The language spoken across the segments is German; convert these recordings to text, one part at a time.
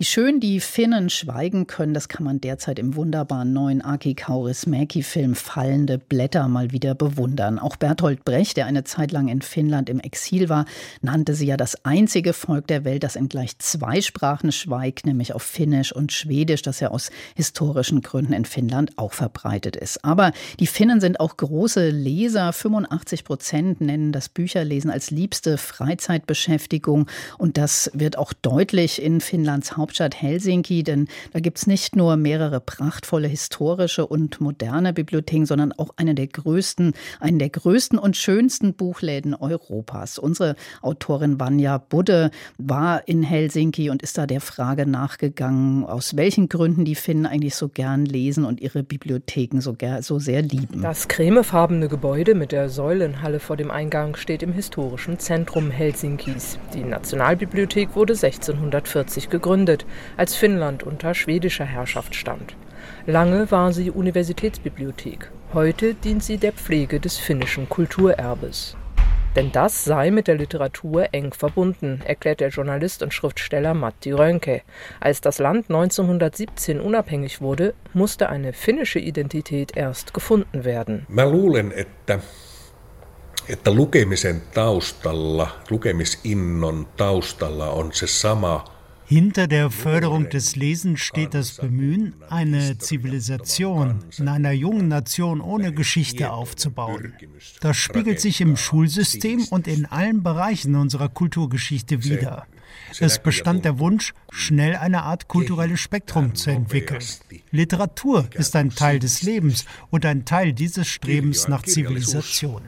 wie schön die Finnen schweigen können, das kann man derzeit im wunderbaren neuen Aki Kaurismäki-Film Fallende Blätter mal wieder bewundern. Auch Bertolt Brecht, der eine Zeit lang in Finnland im Exil war, nannte sie ja das einzige Volk der Welt, das in gleich zwei Sprachen schweigt, nämlich auf Finnisch und Schwedisch, das ja aus historischen Gründen in Finnland auch verbreitet ist. Aber die Finnen sind auch große Leser. 85 Prozent nennen das Bücherlesen als liebste Freizeitbeschäftigung. Und das wird auch deutlich in Finnlands Haupt Hauptstadt Helsinki, denn da gibt es nicht nur mehrere prachtvolle historische und moderne Bibliotheken, sondern auch eine der größten, einen der größten und schönsten Buchläden Europas. Unsere Autorin Vanja Budde war in Helsinki und ist da der Frage nachgegangen, aus welchen Gründen die Finnen eigentlich so gern lesen und ihre Bibliotheken so, so sehr lieben. Das cremefarbene Gebäude mit der Säulenhalle vor dem Eingang steht im historischen Zentrum Helsinkis. Die Nationalbibliothek wurde 1640 gegründet gegründet, als Finnland unter schwedischer Herrschaft stand. Lange war sie Universitätsbibliothek, heute dient sie der Pflege des finnischen Kulturerbes. Denn das sei mit der Literatur eng verbunden, erklärt der Journalist und Schriftsteller Matti Rönke. Als das Land 1917 unabhängig wurde, musste eine finnische Identität erst gefunden werden. Mä luulen, että, että lukemisen taustalla, lukemisinnon taustalla on se sama hinter der Förderung des Lesens steht das Bemühen, eine Zivilisation in einer jungen Nation ohne Geschichte aufzubauen. Das spiegelt sich im Schulsystem und in allen Bereichen unserer Kulturgeschichte wider. Es bestand der Wunsch, schnell eine Art kulturelles Spektrum zu entwickeln. Literatur ist ein Teil des Lebens und ein Teil dieses Strebens nach Zivilisation.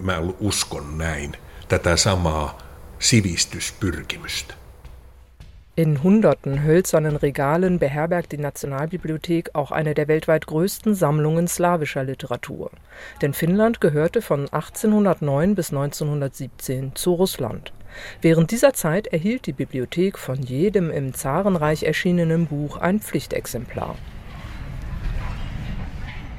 Mä uskon näin, tätä samaa sivistyspyrkimystä. In hunderten hölzernen Regalen beherbergt die Nationalbibliothek auch eine der weltweit größten Sammlungen slawischer Literatur. Denn Finnland gehörte von 1809 bis 1917 zu Russland. Während dieser Zeit erhielt die Bibliothek von jedem im Zarenreich erschienenen Buch ein Pflichtexemplar.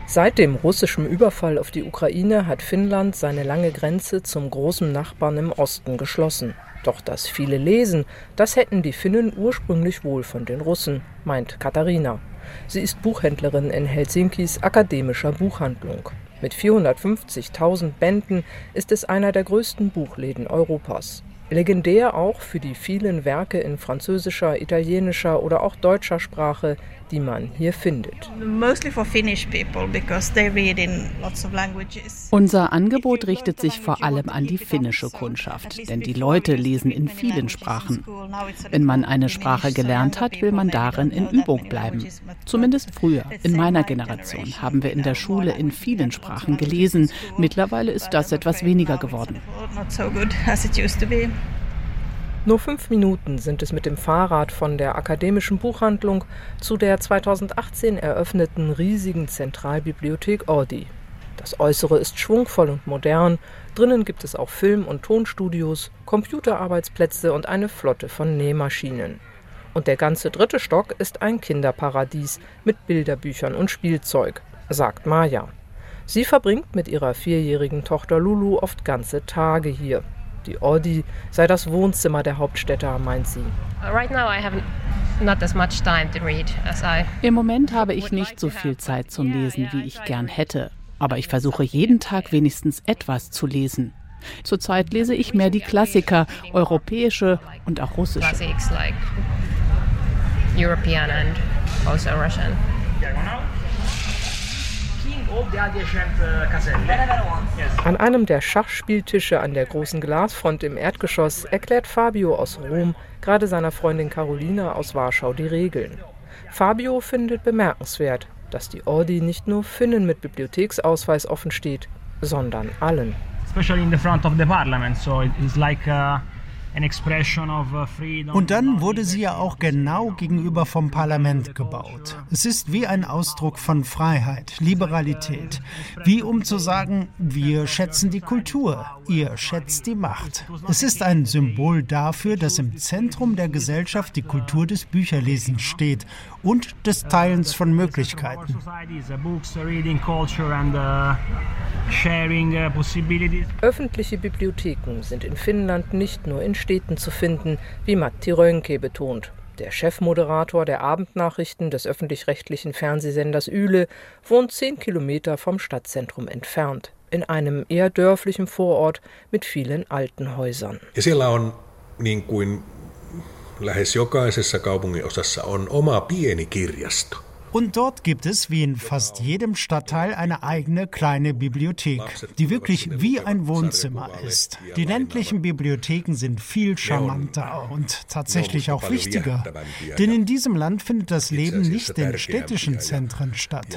Seit dem russischen Überfall auf die Ukraine hat Finnland seine lange Grenze zum großen Nachbarn im Osten geschlossen. Doch das viele Lesen, das hätten die Finnen ursprünglich wohl von den Russen, meint Katharina. Sie ist Buchhändlerin in Helsinkis akademischer Buchhandlung. Mit 450.000 Bänden ist es einer der größten Buchläden Europas. Legendär auch für die vielen Werke in französischer, italienischer oder auch deutscher Sprache, die man hier findet. Unser Angebot richtet sich vor allem an die finnische Kundschaft, denn die Leute lesen in vielen Sprachen. Wenn man eine Sprache gelernt hat, will man darin in Übung bleiben. Zumindest früher, in meiner Generation, haben wir in der Schule in vielen Sprachen gelesen. Mittlerweile ist das etwas weniger geworden. Nur fünf Minuten sind es mit dem Fahrrad von der akademischen Buchhandlung zu der 2018 eröffneten riesigen Zentralbibliothek Audi. Das Äußere ist schwungvoll und modern, drinnen gibt es auch Film- und Tonstudios, Computerarbeitsplätze und eine Flotte von Nähmaschinen. Und der ganze dritte Stock ist ein Kinderparadies mit Bilderbüchern und Spielzeug, sagt Maja. Sie verbringt mit ihrer vierjährigen Tochter Lulu oft ganze Tage hier. Die Audi sei das Wohnzimmer der Hauptstädter, meint sie. Im Moment habe ich nicht so viel Zeit zum Lesen, wie ich gern hätte. Aber ich versuche jeden Tag wenigstens etwas zu lesen. Zurzeit lese ich mehr die Klassiker, europäische und auch russische. An einem der Schachspieltische an der großen Glasfront im Erdgeschoss erklärt Fabio aus Rom gerade seiner Freundin Carolina aus Warschau die Regeln. Fabio findet bemerkenswert, dass die Ordi nicht nur Finnen mit Bibliotheksausweis offen steht, sondern allen. Especially in the front of the parliament, so it's like uh Uh, Und dann wurde sie ja auch genau gegenüber vom Parlament gebaut. Es ist wie ein Ausdruck von Freiheit, Liberalität. Wie um zu sagen, wir schätzen die Kultur, ihr schätzt die Macht. Es ist ein Symbol dafür, dass im Zentrum der Gesellschaft die Kultur des Bücherlesens steht und des Teilens von Möglichkeiten. Öffentliche Bibliotheken sind in Finnland nicht nur in Städten zu finden, wie Matti Rönke betont. Der Chefmoderator der Abendnachrichten des öffentlich-rechtlichen Fernsehsenders Üle wohnt zehn Kilometer vom Stadtzentrum entfernt, in einem eher dörflichen Vorort mit vielen alten Häusern. Ja siellä on niin kuin lähes jokaisessa kaupunginosassa on oma pieni kirjasto. Und dort gibt es, wie in fast jedem Stadtteil, eine eigene kleine Bibliothek, die wirklich wie ein Wohnzimmer ist. Die ländlichen Bibliotheken sind viel charmanter und tatsächlich auch wichtiger. Denn in diesem Land findet das Leben nicht in städtischen Zentren statt.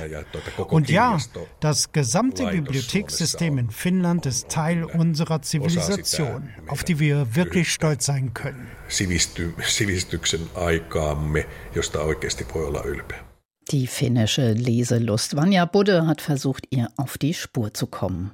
Und ja, das gesamte Bibliothekssystem in Finnland ist Teil unserer Zivilisation, auf die wir wirklich stolz sein können. Sivistyksen aikaamme, josta oikeasti voi olla ylpeä. Die finnische Leselust. Vanja Budde hat versucht, ihr auf die Spur zu kommen.